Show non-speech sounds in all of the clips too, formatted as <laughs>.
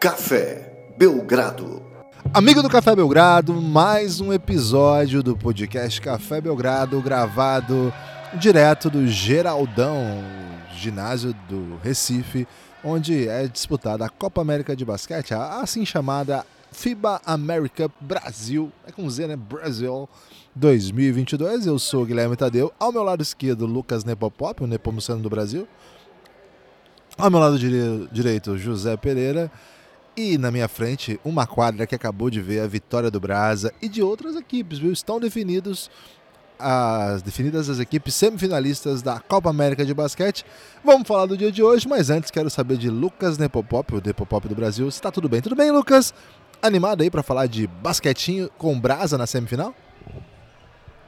Café Belgrado. Amigo do Café Belgrado, mais um episódio do podcast Café Belgrado, gravado direto do Geraldão, ginásio do Recife, onde é disputada a Copa América de Basquete, a assim chamada FIBA America Brasil, é com Z, né? Brasil 2022. Eu sou Guilherme Tadeu, ao meu lado esquerdo, Lucas Nepopop, o Nepomuceno do Brasil. Ao meu lado direito, José Pereira. E na minha frente, uma quadra que acabou de ver a vitória do Brasa e de outras equipes, viu? Estão definidos as definidas as equipes semifinalistas da Copa América de Basquete. Vamos falar do dia de hoje, mas antes quero saber de Lucas Nepopop, o Nepopop do Brasil. Está tudo bem? Tudo bem, Lucas? Animado aí para falar de basquetinho com Brasa na semifinal?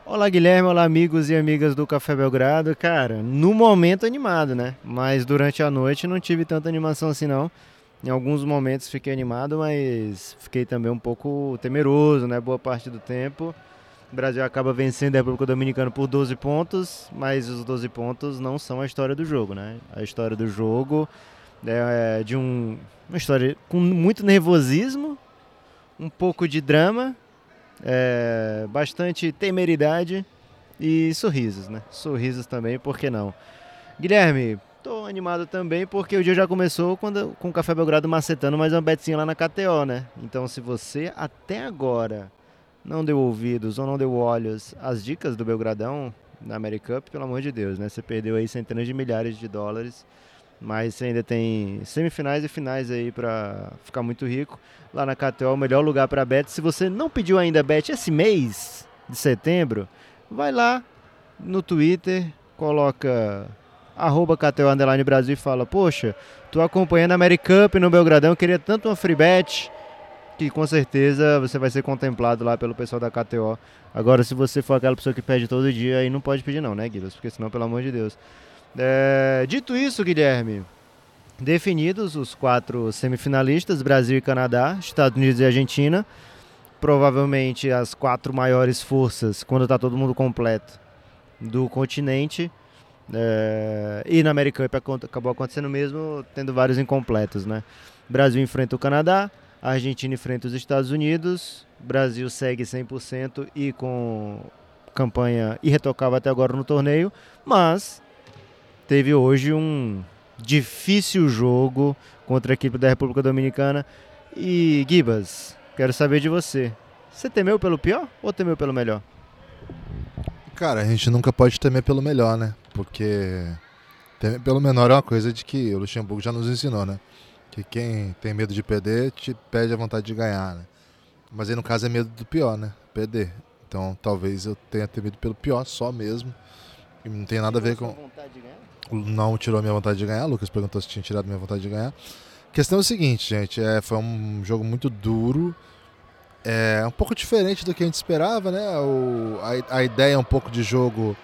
Olá Guilherme, olá amigos e amigas do Café Belgrado. Cara, no momento animado, né? Mas durante a noite não tive tanta animação assim não. Em alguns momentos fiquei animado, mas fiquei também um pouco temeroso, né? Boa parte do tempo. O Brasil acaba vencendo a República Dominicana por 12 pontos, mas os 12 pontos não são a história do jogo, né? A história do jogo é de um, uma história com muito nervosismo, um pouco de drama, é, bastante temeridade e sorrisos, né? Sorrisos também, por que não? Guilherme, tô animado também porque o dia já começou quando, com o Café Belgrado macetando mais uma betinha lá na KTO, né? Então se você até agora não deu ouvidos ou não deu olhos às dicas do Belgradão na Americup, pelo amor de Deus, né? Você perdeu aí centenas de milhares de dólares mas você ainda tem semifinais e finais aí para ficar muito rico. Lá na KTO, o melhor lugar para bet. Se você não pediu ainda bet esse mês de setembro, vai lá no Twitter, coloca arroba KTO Underline Brasil e fala, poxa, tô acompanhando a Americup no Belgradão, queria tanto uma free bet que com certeza você vai ser contemplado lá pelo pessoal da KTO. Agora, se você for aquela pessoa que pede todo dia, aí não pode pedir não, né, Guilherme? Porque senão, pelo amor de Deus. É, dito isso, Guilherme, definidos os quatro semifinalistas, Brasil e Canadá, Estados Unidos e Argentina, provavelmente as quatro maiores forças, quando está todo mundo completo, do continente. É, e na América acabou acontecendo mesmo, tendo vários incompletos, né? Brasil enfrenta o Canadá, Argentina enfrenta os Estados Unidos, Brasil segue 100% e com campanha irretocável até agora no torneio, mas teve hoje um difícil jogo contra a equipe da República Dominicana. E Gibas, quero saber de você. Você temeu pelo pior ou temeu pelo melhor? Cara, a gente nunca pode temer pelo melhor, né? Porque pelo menor é uma coisa de que o Luxemburgo já nos ensinou, né? Que quem tem medo de perder te pede a vontade de ganhar, né? Mas aí no caso é medo do pior, né? Perder. Então talvez eu tenha temido pelo pior só mesmo. E não tem nada a ver com. Vontade de ganhar? não tirou a minha vontade de ganhar. O Lucas perguntou se tinha tirado a minha vontade de ganhar. A questão é o seguinte, gente, é, foi um jogo muito duro. É um pouco diferente do que a gente esperava, né? O, a, a ideia é um pouco de jogo.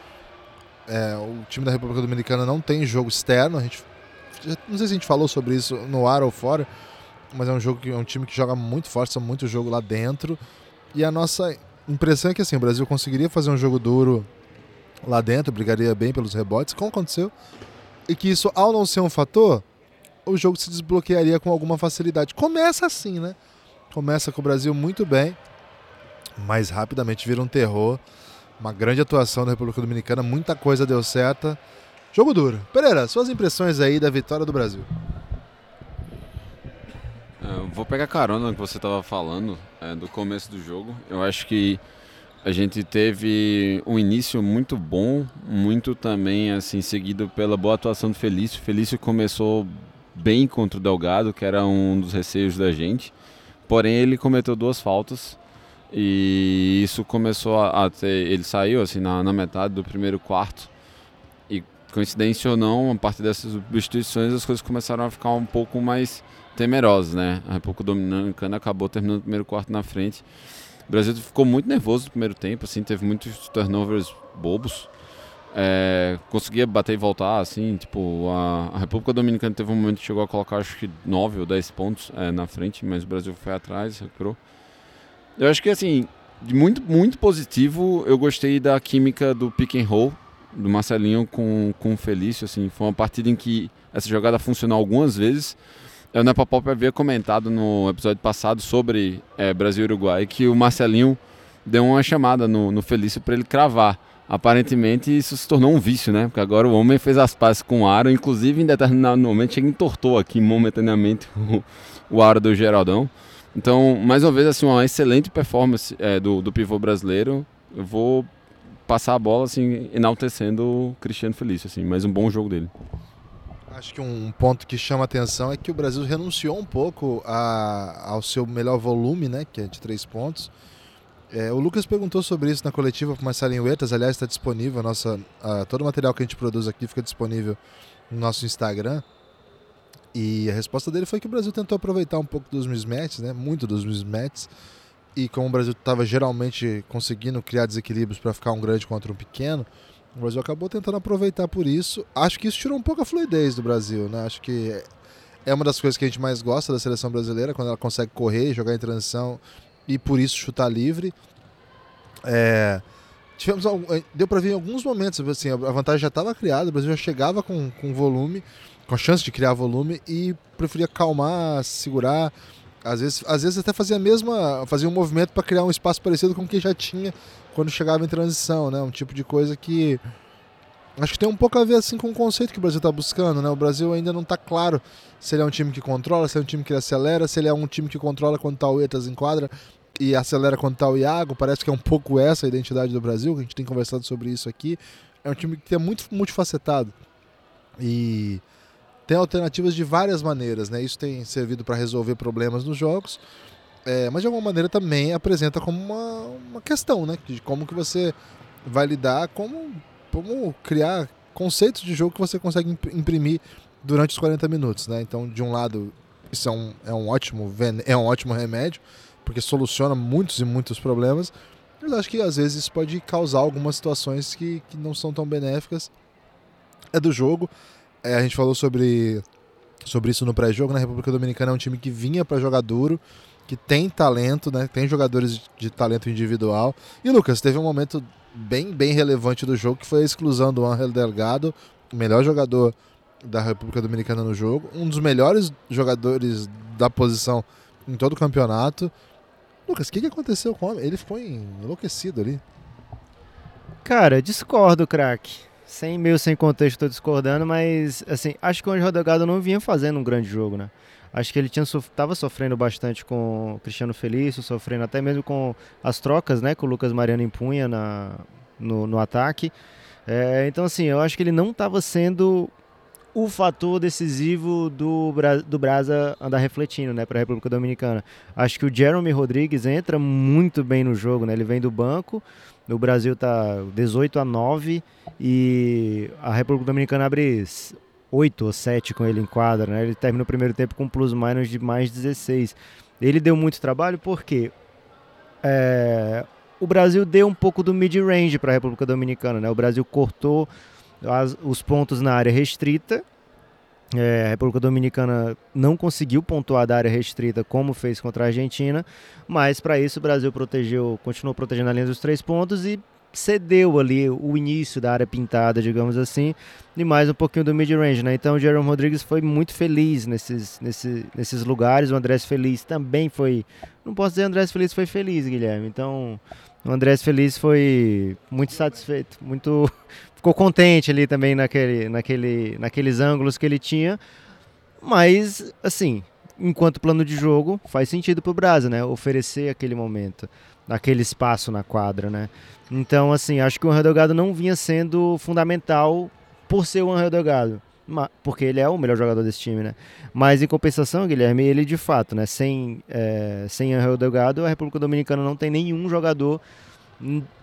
É, o time da República Dominicana não tem jogo externo. A gente, não sei se a gente falou sobre isso no ar ou fora, mas é um jogo que é um time que joga muito forte, muito jogo lá dentro. E a nossa impressão é que assim, o Brasil conseguiria fazer um jogo duro lá dentro, brigaria bem pelos rebotes, como aconteceu, e que isso, ao não ser um fator, o jogo se desbloquearia com alguma facilidade. Começa assim, né? Começa com o Brasil muito bem, mas rapidamente vira um terror. Uma grande atuação da República Dominicana, muita coisa deu certa. Jogo duro. Pereira, suas impressões aí da vitória do Brasil? É, vou pegar carona no que você estava falando é, do começo do jogo. Eu acho que a gente teve um início muito bom, muito também assim seguido pela boa atuação do Felício. Felício começou bem contra o Delgado, que era um dos receios da gente. Porém, ele cometeu duas faltas e isso começou a, ter. Ele saiu assim na, na metade do primeiro quarto e coincidência ou não, a partir dessas substituições as coisas começaram a ficar um pouco mais temerosas, né? A República Dominicana acabou terminando o primeiro quarto na frente o Brasil ficou muito nervoso no primeiro tempo, assim, teve muitos turnovers bobos. É, conseguia bater e voltar, assim, tipo, a, a, República Dominicana teve um momento que chegou a colocar acho que 9 ou 10 pontos é, na frente, mas o Brasil foi atrás, recuperou. Eu acho que, assim, muito, muito positivo, eu gostei da química do pick and roll, do Marcelinho com, com o Felício, assim, foi uma partida em que essa jogada funcionou algumas vezes, o Nepopop havia comentado no episódio passado sobre é, Brasil e Uruguai que o Marcelinho deu uma chamada no, no Felício para ele cravar. Aparentemente isso se tornou um vício, né? Porque agora o homem fez as pazes com o aro, inclusive em determinado momento chega entortou aqui momentaneamente <laughs> o, o aro do Geraldão. Então, mais uma vez, assim, uma excelente performance é, do, do pivô brasileiro. Eu vou passar a bola, assim, enaltecendo o Cristiano Felício, assim, mais um bom jogo dele. Acho que um ponto que chama atenção é que o Brasil renunciou um pouco a, ao seu melhor volume, né, que é de três pontos. É, o Lucas perguntou sobre isso na coletiva para Marcelinho Huertas, aliás, está disponível, nossa, a, todo o material que a gente produz aqui fica disponível no nosso Instagram. E a resposta dele foi que o Brasil tentou aproveitar um pouco dos mismatches, né, muito dos mismatches, e como o Brasil estava geralmente conseguindo criar desequilíbrios para ficar um grande contra um pequeno, o Brasil acabou tentando aproveitar por isso. Acho que isso tirou um pouco a fluidez do Brasil, né? Acho que é uma das coisas que a gente mais gosta da seleção brasileira, quando ela consegue correr, jogar em transição e por isso chutar livre. É, tivemos deu para ver em alguns momentos assim a vantagem já estava criada o Brasil já chegava com, com volume com a chance de criar volume e preferia calmar segurar às vezes às vezes até fazia a mesma fazia um movimento para criar um espaço parecido com o que já tinha quando chegava em transição, né? Um tipo de coisa que acho que tem um pouco a ver assim com o conceito que o Brasil está buscando, né? O Brasil ainda não está claro se ele é um time que controla, se é um time que acelera, se ele é um time que controla quando tá o Etas em quadra e acelera quando tá o Iago. Parece que é um pouco essa a identidade do Brasil, que a gente tem conversado sobre isso aqui. É um time que é muito multifacetado e tem alternativas de várias maneiras, né? Isso tem servido para resolver problemas nos jogos é, mas de alguma maneira também apresenta como uma, uma questão, né? De como que você vai lidar, como, como criar conceitos de jogo que você consegue imprimir durante os 40 minutos, né? Então, de um lado, isso é um, é um, ótimo, é um ótimo remédio, porque soluciona muitos e muitos problemas, mas acho que às vezes isso pode causar algumas situações que, que não são tão benéficas. É do jogo. É, a gente falou sobre, sobre isso no pré-jogo. Na né? República Dominicana é um time que vinha para jogar duro, que tem talento, né? Tem jogadores de talento individual. E Lucas, teve um momento bem, bem relevante do jogo que foi a exclusão do Angel Delgado, o melhor jogador da República Dominicana no jogo, um dos melhores jogadores da posição em todo o campeonato. Lucas, o que, que aconteceu com o homem? Ele ficou enlouquecido ali. Cara, discordo, craque. Sem meio sem contexto, estou discordando, mas assim, acho que o Angel Delgado não vinha fazendo um grande jogo, né? Acho que ele estava sofrendo bastante com o Cristiano Felício, sofrendo até mesmo com as trocas né, que o Lucas Mariano impunha na, no, no ataque. É, então, assim, eu acho que ele não estava sendo o fator decisivo do, do Brasa andar refletindo né, para a República Dominicana. Acho que o Jeremy Rodrigues entra muito bem no jogo, né? ele vem do banco, o Brasil está 18 a 9 e a República Dominicana abre 8 ou 7 com ele em quadra, né? Ele termina o primeiro tempo com plus-minus de mais 16. Ele deu muito trabalho porque é, o Brasil deu um pouco do mid-range para a República Dominicana, né? O Brasil cortou as, os pontos na área restrita. É, a República Dominicana não conseguiu pontuar da área restrita como fez contra a Argentina, mas para isso o Brasil protegeu, continuou protegendo a linha dos três pontos e cedeu ali o início da área pintada, digamos assim, e mais um pouquinho do mid-range, né? Então o Jerome Rodrigues foi muito feliz nesses, nesses, nesses lugares, o Andrés Feliz também foi, não posso dizer Andrés Feliz foi feliz, Guilherme, então o Andrés Feliz foi muito satisfeito, muito ficou contente ali também naquele, naquele, naqueles ângulos que ele tinha, mas assim, enquanto plano de jogo, faz sentido para o Brasil, né? Oferecer aquele momento, aquele espaço na quadra, né? Então, assim, acho que o Angel Delgado não vinha sendo fundamental por ser o Angel Delgado. Porque ele é o melhor jogador desse time, né? Mas em compensação, Guilherme, ele de fato, né? Sem, é, sem Angel Delgado, a República Dominicana não tem nenhum jogador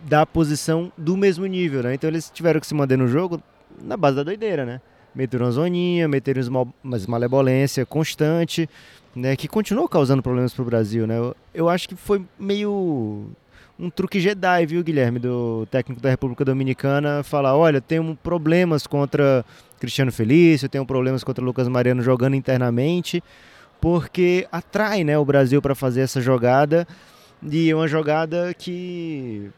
da posição do mesmo nível, né? Então eles tiveram que se manter no jogo na base da doideira, né? Meteram uma zoninha, meteram uma malebolência constante, né? Que continuou causando problemas para o Brasil, né? Eu, eu acho que foi meio um truque Jedi, viu, Guilherme, do técnico da República Dominicana, falar, olha, tenho problemas contra Cristiano Felício, tenho problemas contra Lucas Mariano jogando internamente, porque atrai, né, o Brasil para fazer essa jogada e uma jogada que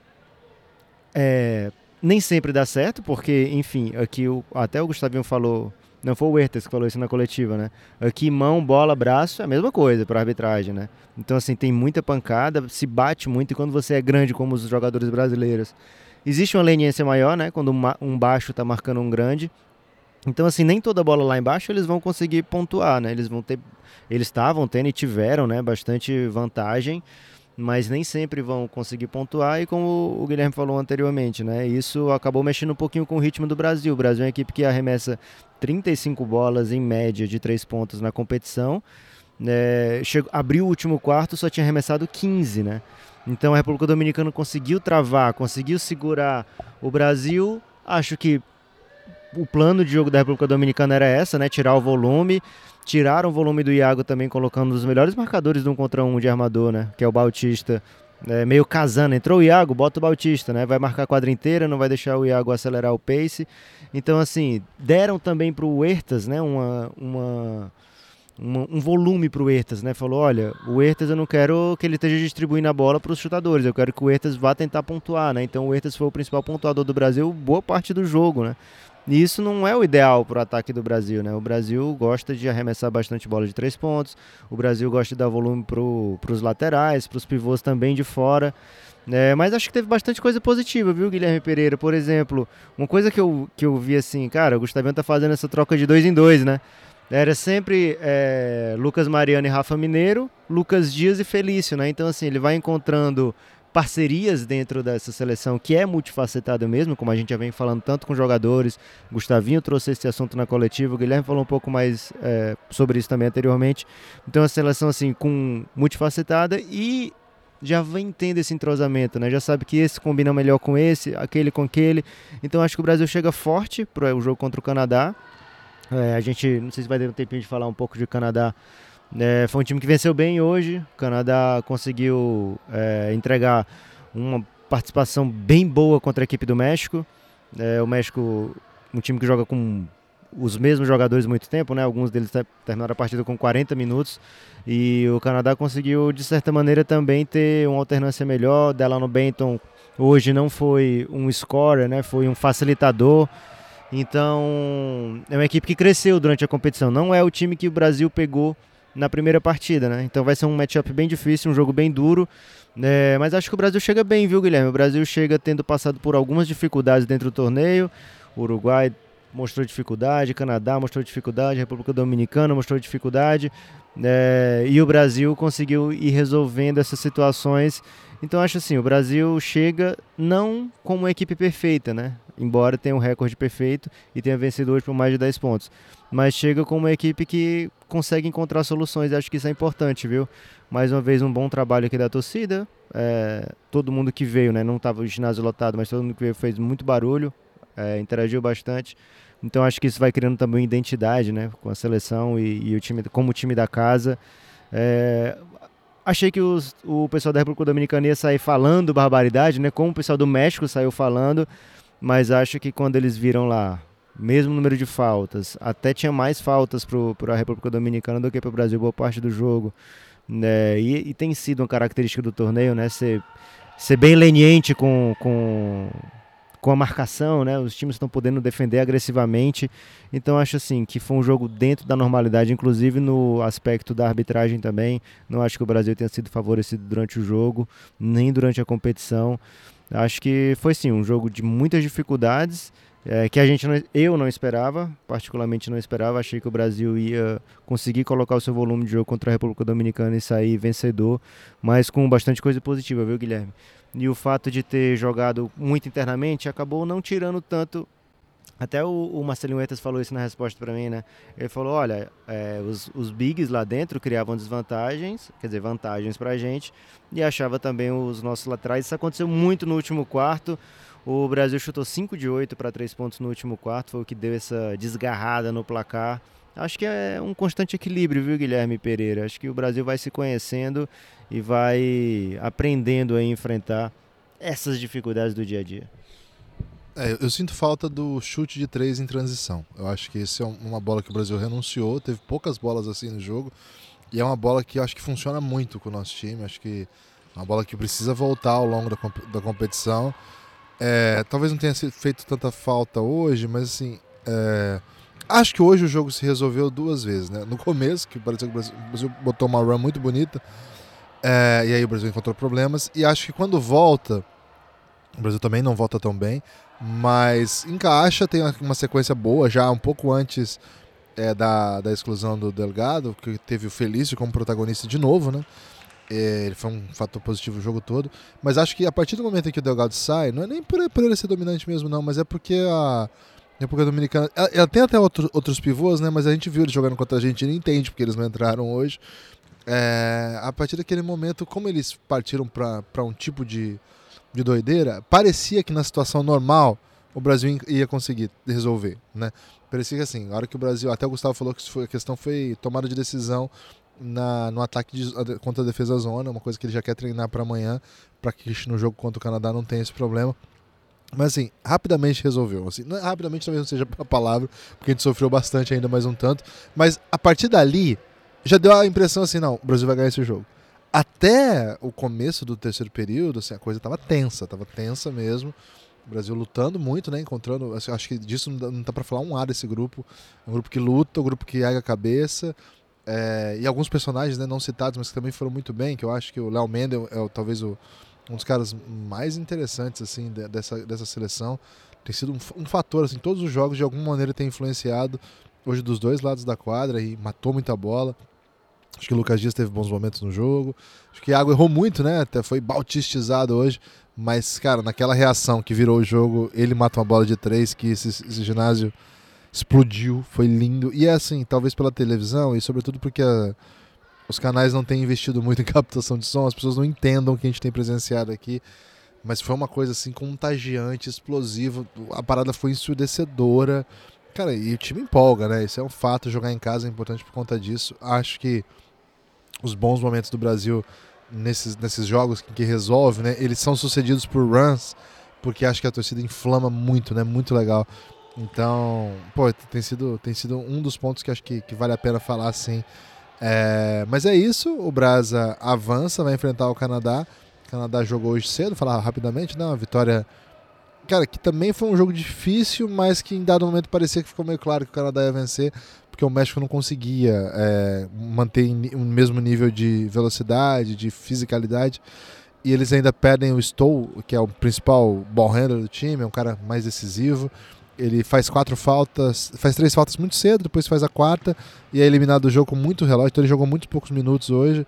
é, nem sempre dá certo, porque, enfim, aqui o, até o Gustavinho falou Não foi o Huertas que falou isso na coletiva, né? Aqui, mão, bola, braço, é a mesma coisa para arbitragem, né? Então, assim, tem muita pancada, se bate muito, e quando você é grande, como os jogadores brasileiros, existe uma leniência maior, né? Quando um baixo está marcando um grande. Então, assim, nem toda bola lá embaixo eles vão conseguir pontuar, né? Eles vão ter. Eles estavam tendo e tiveram, né? Bastante vantagem mas nem sempre vão conseguir pontuar e como o Guilherme falou anteriormente, né, isso acabou mexendo um pouquinho com o ritmo do Brasil. O Brasil é uma equipe que arremessa 35 bolas em média de 3 pontos na competição. É, chegou, abriu o último quarto, só tinha arremessado 15, né? Então a República Dominicana conseguiu travar, conseguiu segurar o Brasil. Acho que o plano de jogo da República Dominicana era essa, né? Tirar o volume. Tiraram o volume do Iago também, colocando os melhores marcadores de um contra um de armador, né? Que é o Bautista. É, meio casando. Entrou o Iago, bota o Bautista, né? Vai marcar a quadra inteira, não vai deixar o Iago acelerar o pace. Então, assim, deram também para o Huertas, né? Uma, uma, uma um volume para o Huertas, né? Falou, olha, o Huertas eu não quero que ele esteja distribuindo a bola para os chutadores, eu quero que o Huertas vá tentar pontuar, né? Então o Huertas foi o principal pontuador do Brasil boa parte do jogo, né? E isso não é o ideal para o ataque do Brasil, né? O Brasil gosta de arremessar bastante bola de três pontos, o Brasil gosta de dar volume para os laterais, para os pivôs também de fora. É, mas acho que teve bastante coisa positiva, viu, Guilherme Pereira? Por exemplo, uma coisa que eu, que eu vi assim, cara, o Gustavinho tá fazendo essa troca de dois em dois, né? Era sempre é, Lucas Mariano e Rafa Mineiro, Lucas Dias e Felício, né? Então, assim, ele vai encontrando parcerias dentro dessa seleção que é multifacetada mesmo, como a gente já vem falando tanto com jogadores. Gustavinho trouxe esse assunto na coletiva, o Guilherme falou um pouco mais é, sobre isso também anteriormente. Então, a seleção assim com multifacetada e já vem tendo esse entrosamento, né? Já sabe que esse combina melhor com esse, aquele com aquele. Então acho que o Brasil chega forte para o jogo contra o Canadá. É, a gente, não sei se vai ter um tempinho de falar um pouco de Canadá é, foi um time que venceu bem hoje. O Canadá conseguiu é, entregar uma participação bem boa contra a equipe do México. É, o México, um time que joga com os mesmos jogadores muito tempo, né? Alguns deles terminaram a partida com 40 minutos. E o Canadá conseguiu, de certa maneira, também ter uma alternância melhor. Delano Benton hoje não foi um scorer, né? Foi um facilitador. Então, é uma equipe que cresceu durante a competição. Não é o time que o Brasil pegou na primeira partida, né? Então vai ser um matchup bem difícil, um jogo bem duro. É, mas acho que o Brasil chega bem, viu, Guilherme? O Brasil chega tendo passado por algumas dificuldades dentro do torneio. O Uruguai mostrou dificuldade, Canadá mostrou dificuldade, República Dominicana mostrou dificuldade. É, e o Brasil conseguiu ir resolvendo essas situações. Então acho assim, o Brasil chega não como uma equipe perfeita, né? Embora tenha um recorde perfeito e tenha vencido hoje por mais de 10 pontos mas chega com uma equipe que consegue encontrar soluções. Acho que isso é importante, viu? Mais uma vez, um bom trabalho aqui da torcida. É, todo mundo que veio, né? Não estava o ginásio lotado, mas todo mundo que veio fez muito barulho, é, interagiu bastante. Então acho que isso vai criando também identidade, né? Com a seleção e, e o time, como o time da casa. É, achei que os, o pessoal da República Dominicana ia sair falando barbaridade, né? Como o pessoal do México saiu falando, mas acho que quando eles viram lá mesmo número de faltas. Até tinha mais faltas para a República Dominicana do que para o Brasil, boa parte do jogo. Né? E, e, tem sido uma característica do torneio, né? Ser, ser bem leniente com, com, com a marcação, né? Os times estão podendo defender agressivamente. Então acho assim que foi um jogo dentro da normalidade, inclusive no aspecto da arbitragem também. Não acho que o Brasil tenha sido favorecido durante o jogo, nem durante a competição. Acho que foi sim um jogo de muitas dificuldades é, que a gente não, eu não esperava, particularmente não esperava. Achei que o Brasil ia conseguir colocar o seu volume de jogo contra a República Dominicana e sair vencedor, mas com bastante coisa positiva, viu, Guilherme? E o fato de ter jogado muito internamente acabou não tirando tanto. Até o, o Marcelinho Huertas falou isso na resposta para mim, né? Ele falou: olha, é, os, os bigs lá dentro criavam desvantagens, quer dizer, vantagens para a gente, e achava também os nossos laterais. Isso aconteceu muito no último quarto. O Brasil chutou 5 de 8 para 3 pontos no último quarto, foi o que deu essa desgarrada no placar. Acho que é um constante equilíbrio, viu, Guilherme Pereira? Acho que o Brasil vai se conhecendo e vai aprendendo a enfrentar essas dificuldades do dia a dia. É, eu sinto falta do chute de três em transição. Eu acho que esse é uma bola que o Brasil renunciou, teve poucas bolas assim no jogo. E é uma bola que eu acho que funciona muito com o nosso time. Acho que é uma bola que precisa voltar ao longo da, da competição. É, talvez não tenha feito tanta falta hoje, mas assim, é, Acho que hoje o jogo se resolveu duas vezes, né? No começo, que parecia que o Brasil, o Brasil botou uma run muito bonita, é, e aí o Brasil encontrou problemas. E acho que quando volta, o Brasil também não volta tão bem, mas encaixa, tem uma sequência boa já um pouco antes é, da, da exclusão do Delgado, que teve o Felício como protagonista de novo, né? É, ele foi um fator positivo o jogo todo. Mas acho que a partir do momento em que o Delgado sai, não é nem por, por ele ser dominante mesmo, não, mas é porque a República Dominicana. Ela, ela tem até outro, outros pivôs, né? Mas a gente viu ele jogando contra a Argentina e entende porque eles não entraram hoje. É, a partir daquele momento, como eles partiram para um tipo de, de doideira, parecia que na situação normal o Brasil ia conseguir resolver, né? Parecia que assim, a hora que o Brasil, até o Gustavo falou que a questão foi tomada de decisão na, no ataque de, contra a defesa zona, uma coisa que ele já quer treinar para amanhã, para que no jogo contra o Canadá não tenha esse problema. Mas assim, rapidamente resolveu. Assim, não, rapidamente talvez não seja a palavra, porque a gente sofreu bastante ainda mais um tanto. Mas a partir dali, já deu a impressão assim, não, o Brasil vai ganhar esse jogo. Até o começo do terceiro período, assim, a coisa estava tensa, estava tensa mesmo. O Brasil lutando muito, né? Encontrando. Assim, acho que disso não dá, dá para falar um ar desse grupo. É um grupo que luta, um grupo que erga a cabeça. É, e alguns personagens né, não citados, mas que também foram muito bem, que eu acho que o Léo Mendel é, talvez o, um dos caras mais interessantes assim dessa, dessa seleção. Tem sido um, um, fator, assim, todos os jogos de alguma maneira tem influenciado hoje dos dois lados da quadra e matou muita bola. Acho que o Lucas Dias teve bons momentos no jogo. Acho que o Iago errou muito, né? Até foi bautistizado hoje. Mas, cara, naquela reação que virou o jogo, ele mata uma bola de três, que esse, esse ginásio explodiu, foi lindo. E é assim, talvez pela televisão e sobretudo porque a, os canais não têm investido muito <laughs> em captação de som, as pessoas não entendam o que a gente tem presenciado aqui. Mas foi uma coisa assim contagiante, explosiva. A parada foi ensurdecedora. Cara, e o time empolga, né? Isso é um fato. Jogar em casa é importante por conta disso. Acho que os bons momentos do Brasil nesses, nesses jogos que, resolve, né? Eles são sucedidos por runs, porque acho que a torcida inflama muito, né? Muito legal. Então, pô, tem sido, tem sido um dos pontos que acho que, que vale a pena falar, sim. É, mas é isso, o Brasa avança, vai enfrentar o Canadá. O Canadá jogou hoje cedo, falar rapidamente, né? Uma vitória. Cara, que também foi um jogo difícil, mas que em dado momento parecia que ficou meio claro que o Canadá ia vencer, porque o México não conseguia é, manter o mesmo nível de velocidade, de fisicalidade. E eles ainda perdem o Stoll, que é o principal ball handler do time, é um cara mais decisivo ele faz quatro faltas, faz três faltas muito cedo, depois faz a quarta e é eliminado do jogo com muito relógio. Então ele jogou muito poucos minutos hoje.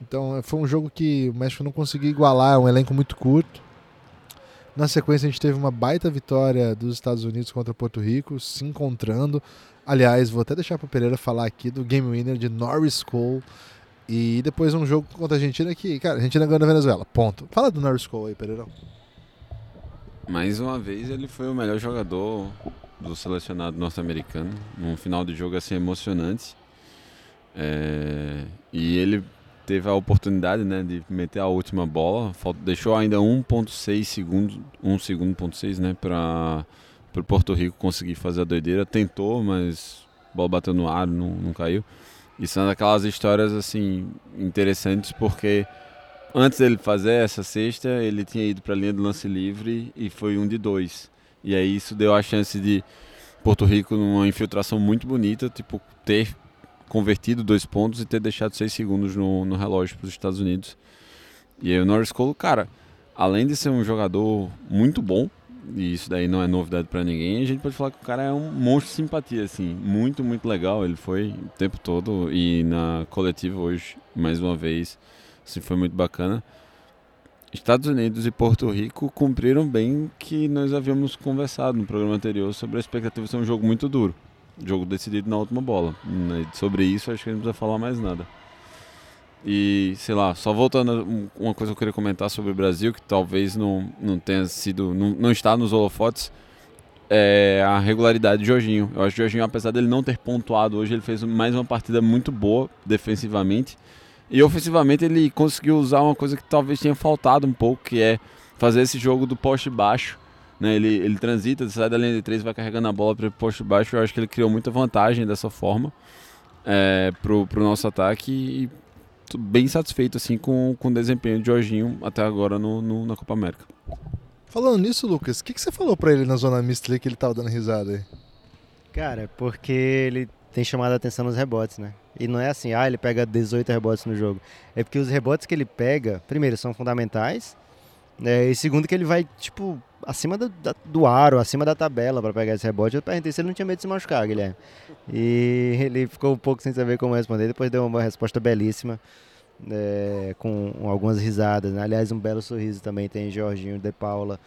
Então foi um jogo que o México não conseguiu igualar, é um elenco muito curto. Na sequência a gente teve uma baita vitória dos Estados Unidos contra Porto Rico, se encontrando. Aliás, vou até deixar para o Pereira falar aqui do game winner de Norris Cole. E depois um jogo contra a Argentina que, cara, a Argentina ganhou na Venezuela. Ponto. Fala do Norris Cole aí, Pereirão mais uma vez ele foi o melhor jogador do selecionado norte-americano, num final de jogo assim emocionante. É, e ele teve a oportunidade né, de meter a última bola, deixou ainda 1.6 segundos, 1 segundo ponto 6, né, para o Porto Rico conseguir fazer a doideira. Tentou, mas a bola bateu no ar, não, não caiu. E são daquelas histórias assim interessantes porque antes dele fazer essa cesta, ele tinha ido para a linha do lance livre e foi um de dois. E aí isso deu a chance de Porto Rico numa infiltração muito bonita, tipo ter convertido dois pontos e ter deixado seis segundos no, no relógio para os Estados Unidos. E aí o Norris Cole, cara, além de ser um jogador muito bom, e isso daí não é novidade para ninguém, a gente pode falar que o cara é um monstro de simpatia, assim, muito, muito legal. Ele foi o tempo todo e na coletiva hoje, mais uma vez, Assim, foi muito bacana. Estados Unidos e Porto Rico cumpriram bem que nós havíamos conversado no programa anterior sobre a expectativa de ser um jogo muito duro. Jogo decidido na última bola. Sobre isso, acho que não precisa falar mais nada. E, sei lá, só voltando uma coisa que eu queria comentar sobre o Brasil, que talvez não, não tenha sido, não, não está nos holofotes, é a regularidade de Jorginho. Eu acho que o Jorginho, apesar dele não ter pontuado hoje, ele fez mais uma partida muito boa defensivamente e ofensivamente ele conseguiu usar uma coisa que talvez tenha faltado um pouco, que é fazer esse jogo do poste baixo. Né? Ele, ele transita, sai da linha de três, vai carregando a bola para o poste baixo. Eu acho que ele criou muita vantagem dessa forma é, pro, pro nosso ataque e tô bem satisfeito assim com, com o desempenho de Jorginho até agora no, no na Copa América. Falando nisso, Lucas, o que, que você falou para ele na zona mista ali que ele tava dando risada aí? Cara, porque ele tem chamado a atenção nos rebotes, né? E não é assim, ah, ele pega 18 rebotes no jogo. É porque os rebotes que ele pega, primeiro, são fundamentais. Né? E segundo, que ele vai, tipo, acima do, do aro, acima da tabela para pegar esse rebote. Eu perguntei se ele não tinha medo de se machucar, Guilherme. E <laughs> ele ficou um pouco sem saber como responder. Depois deu uma resposta belíssima, é, com algumas risadas. Né? Aliás, um belo sorriso também tem Jorginho de Paula.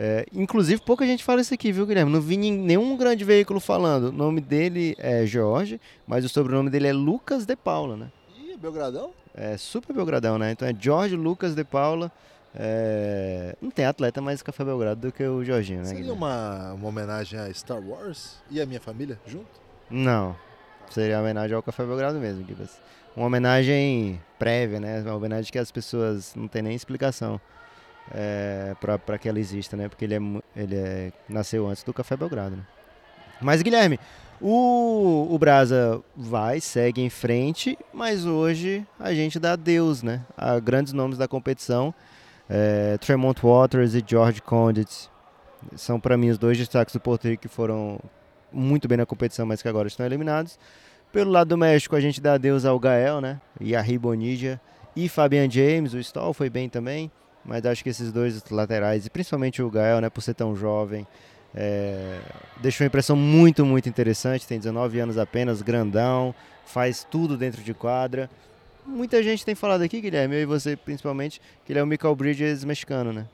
É, inclusive, pouca gente fala isso aqui, viu, Guilherme? Não vi nenhum grande veículo falando. O nome dele é Jorge, mas o sobrenome dele é Lucas de Paula, né? Ih, Belgradão? É super Belgradão, né? Então é Jorge Lucas de Paula. É... Não tem atleta mais Café Belgrado do que o Jorginho, né? Seria uma, uma homenagem a Star Wars e a minha família junto? Não. Seria uma homenagem ao Café Belgrado mesmo, Gibas. Uma homenagem prévia, né? Uma homenagem que as pessoas não tem nem explicação é, para que ela exista, né? Porque ele, é, ele é, nasceu antes do Café Belgrado, né? Mas, Guilherme, o, o Brasa vai, segue em frente, mas hoje a gente dá adeus, né? A grandes nomes da competição é, Tremont Waters e George Condit são para mim os dois destaques do Porto Rico que foram muito bem na competição, mas que agora estão eliminados. Pelo lado do México, a gente dá adeus ao Gael, né? E a Ribonija e Fabian James. O Stall foi bem também, mas acho que esses dois laterais, e principalmente o Gael, né? Por ser tão jovem, é, deixou uma impressão muito, muito interessante. Tem 19 anos apenas, grandão, faz tudo dentro de quadra muita gente tem falado aqui, Guilherme, eu e você principalmente, que ele é o Michael Bridges mexicano, né?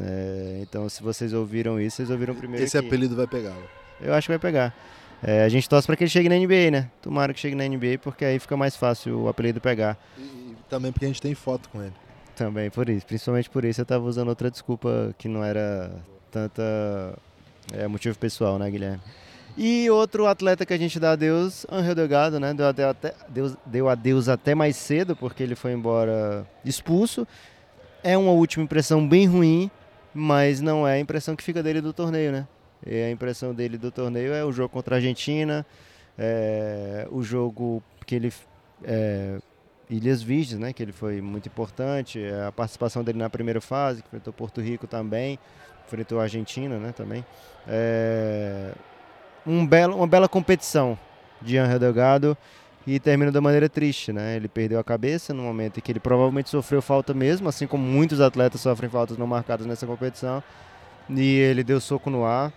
É, então, se vocês ouviram isso, vocês ouviram primeiro. Esse aqui. apelido vai pegar. Eu acho que vai pegar. É, a gente torce para que ele chegue na NBA, né? Tomara que chegue na NBA, porque aí fica mais fácil o apelido pegar. E, e também porque a gente tem foto com ele. Também por isso. Principalmente por isso eu estava usando outra desculpa que não era tanta é, motivo pessoal, né, Guilherme? E outro atleta que a gente dá adeus, Angel Delgado, né? Deu, adeus até, deu, deu adeus até mais cedo, porque ele foi embora expulso. É uma última impressão bem ruim, mas não é a impressão que fica dele do torneio, né? E a impressão dele do torneio é o jogo contra a Argentina, é, o jogo que ele. É, Ilhas Virgens, né? Que ele foi muito importante, a participação dele na primeira fase, que enfrentou Porto Rico também, enfrentou a Argentina, né? Também. É, um belo, uma bela competição de Angel Delgado e termina da maneira triste, né? Ele perdeu a cabeça no momento em que ele provavelmente sofreu falta mesmo, assim como muitos atletas sofrem faltas não marcadas nessa competição. E ele deu soco no ar,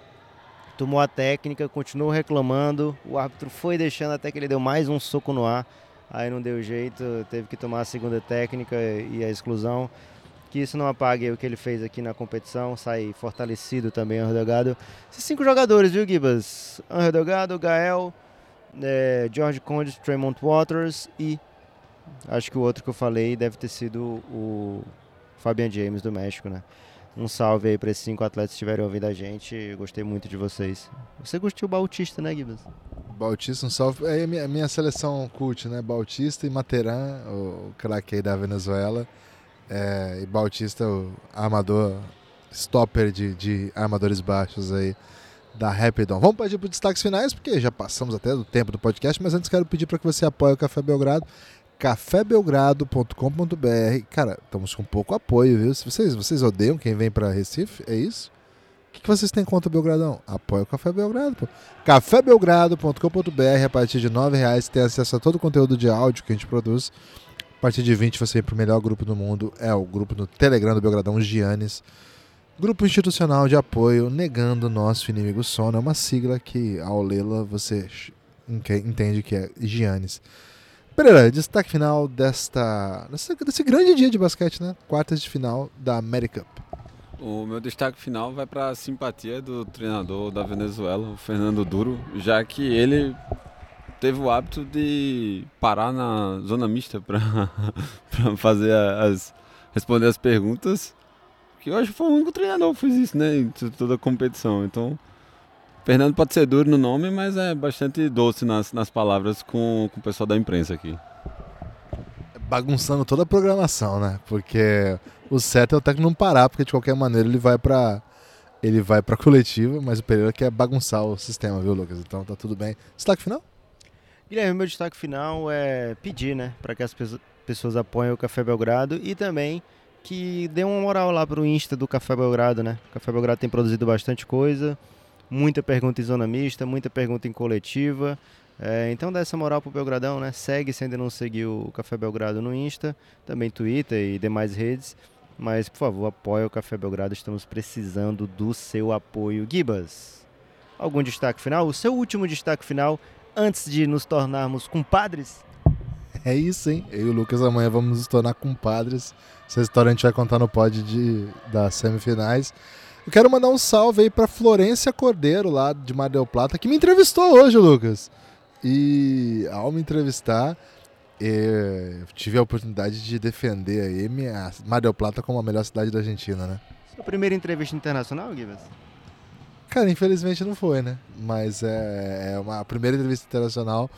tomou a técnica, continuou reclamando. O árbitro foi deixando até que ele deu mais um soco no ar. Aí não deu jeito, teve que tomar a segunda técnica e a exclusão que isso não apague o que ele fez aqui na competição, sai fortalecido também Angel Delgado. Esses cinco jogadores, viu, Gibas? Angel Delgado, Gael, é, George Conde, Tremont Waters e acho que o outro que eu falei deve ter sido o Fabian James do México, né? Um salve aí para esses cinco atletas que estiverem ouvindo a gente. Gostei muito de vocês. Você gostou o Bautista, né, Gibas? Bautista, um salve. É a minha, seleção cult, né? Bautista e Materan, o craque aí da Venezuela. É, e Bautista, o armador, stopper de, de armadores baixos aí da Rapidon. Vamos partir para os destaques finais, porque já passamos até do tempo do podcast, mas antes quero pedir para que você apoie o Café Belgrado, cafébelgrado.com.br. Cara, estamos com pouco apoio, viu? Se vocês, vocês odeiam quem vem para Recife, é isso? Que, que vocês têm contra o Belgradão? Apoie o Café Belgrado, pô. cafébelgrado.com.br, a partir de R$ reais tem acesso a todo o conteúdo de áudio que a gente produz a partir de 20 você ir para o melhor grupo do mundo. É o grupo no Telegram do Belgradão Giannis. Grupo institucional de apoio negando nosso inimigo sono. É uma sigla que, ao lê-la, você entende que é Giannis. Pereira, destaque final desta, desse grande dia de basquete, né? Quartas de final da America Cup. O meu destaque final vai para a simpatia do treinador da Venezuela, o Fernando Duro, já que ele teve o hábito de parar na zona mista para <laughs> fazer as responder as perguntas. Que eu acho que foi o único treinador que fez isso, né? Em toda a competição. Então, Fernando pode ser duro no nome, mas é bastante doce nas, nas palavras com, com o pessoal da imprensa aqui. Bagunçando toda a programação, né? Porque o certo é o técnico não parar, porque de qualquer maneira ele vai para ele vai para <laughs> coletiva, mas o Pereira quer bagunçar o sistema, viu, Lucas? Então tá tudo bem. Destaque final? Guilherme, meu destaque final é pedir, né, para que as pessoas apoiem o Café Belgrado e também que dê uma moral lá pro Insta do Café Belgrado, né? O Café Belgrado tem produzido bastante coisa. muita pergunta em zona mista, muita pergunta em coletiva. É, então dá essa moral pro Belgradão, né? Segue se ainda não seguiu o Café Belgrado no Insta, também Twitter e demais redes. Mas, por favor, apoie o Café Belgrado, estamos precisando do seu apoio. Gibas, algum destaque final? O seu último destaque final antes de nos tornarmos compadres? É isso, hein? Eu e o Lucas amanhã vamos nos tornar compadres. Essa história a gente vai contar no pod de, das semifinais. Eu quero mandar um salve aí pra Florência Cordeiro, lá de Mar del Plata, que me entrevistou hoje, Lucas. E ao me entrevistar, eu tive a oportunidade de defender aí minha Mar del Plata como a melhor cidade da Argentina, né? Sua primeira entrevista internacional, Gibas? Cara, infelizmente não foi, né? Mas é, é uma a primeira entrevista internacional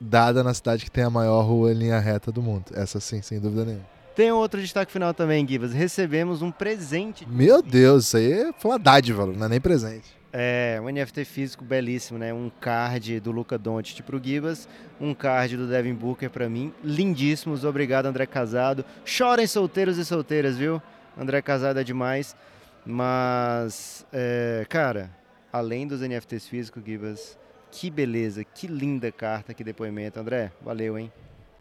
dada na cidade que tem a maior rua em linha reta do mundo. Essa sim, sem dúvida nenhuma. Tem outro destaque final também, Gibas. Recebemos um presente. Meu Deus, isso aí foi uma dádiva, não é nem presente. É, um NFT físico belíssimo, né? Um card do Luca Doncic pro Gibas, um card do Devin Booker para mim. Lindíssimos, obrigado André Casado. Chorem solteiros e solteiras, viu? André Casado é demais. Mas, é, cara, além dos NFTs físicos, Gibas, que beleza, que linda carta, que depoimento. André, valeu, hein?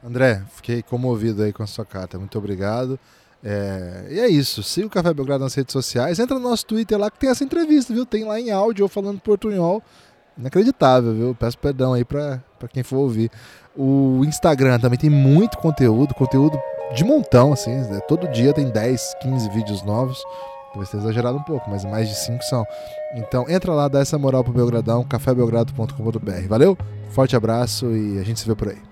André, fiquei comovido aí com a sua carta. Muito obrigado. É, e é isso. Siga o Café Belgrado nas redes sociais. Entra no nosso Twitter lá que tem essa entrevista, viu? Tem lá em áudio eu falando portunhol. Inacreditável, viu? Peço perdão aí pra, pra quem for ouvir. O Instagram também tem muito conteúdo, conteúdo de montão, assim. Né? Todo dia tem 10, 15 vídeos novos. Talvez tenha exagerado um pouco, mas mais de 5 são. Então entra lá, dá essa moral pro Belgradão, cafébelgrado.com.br. Valeu? Forte abraço e a gente se vê por aí.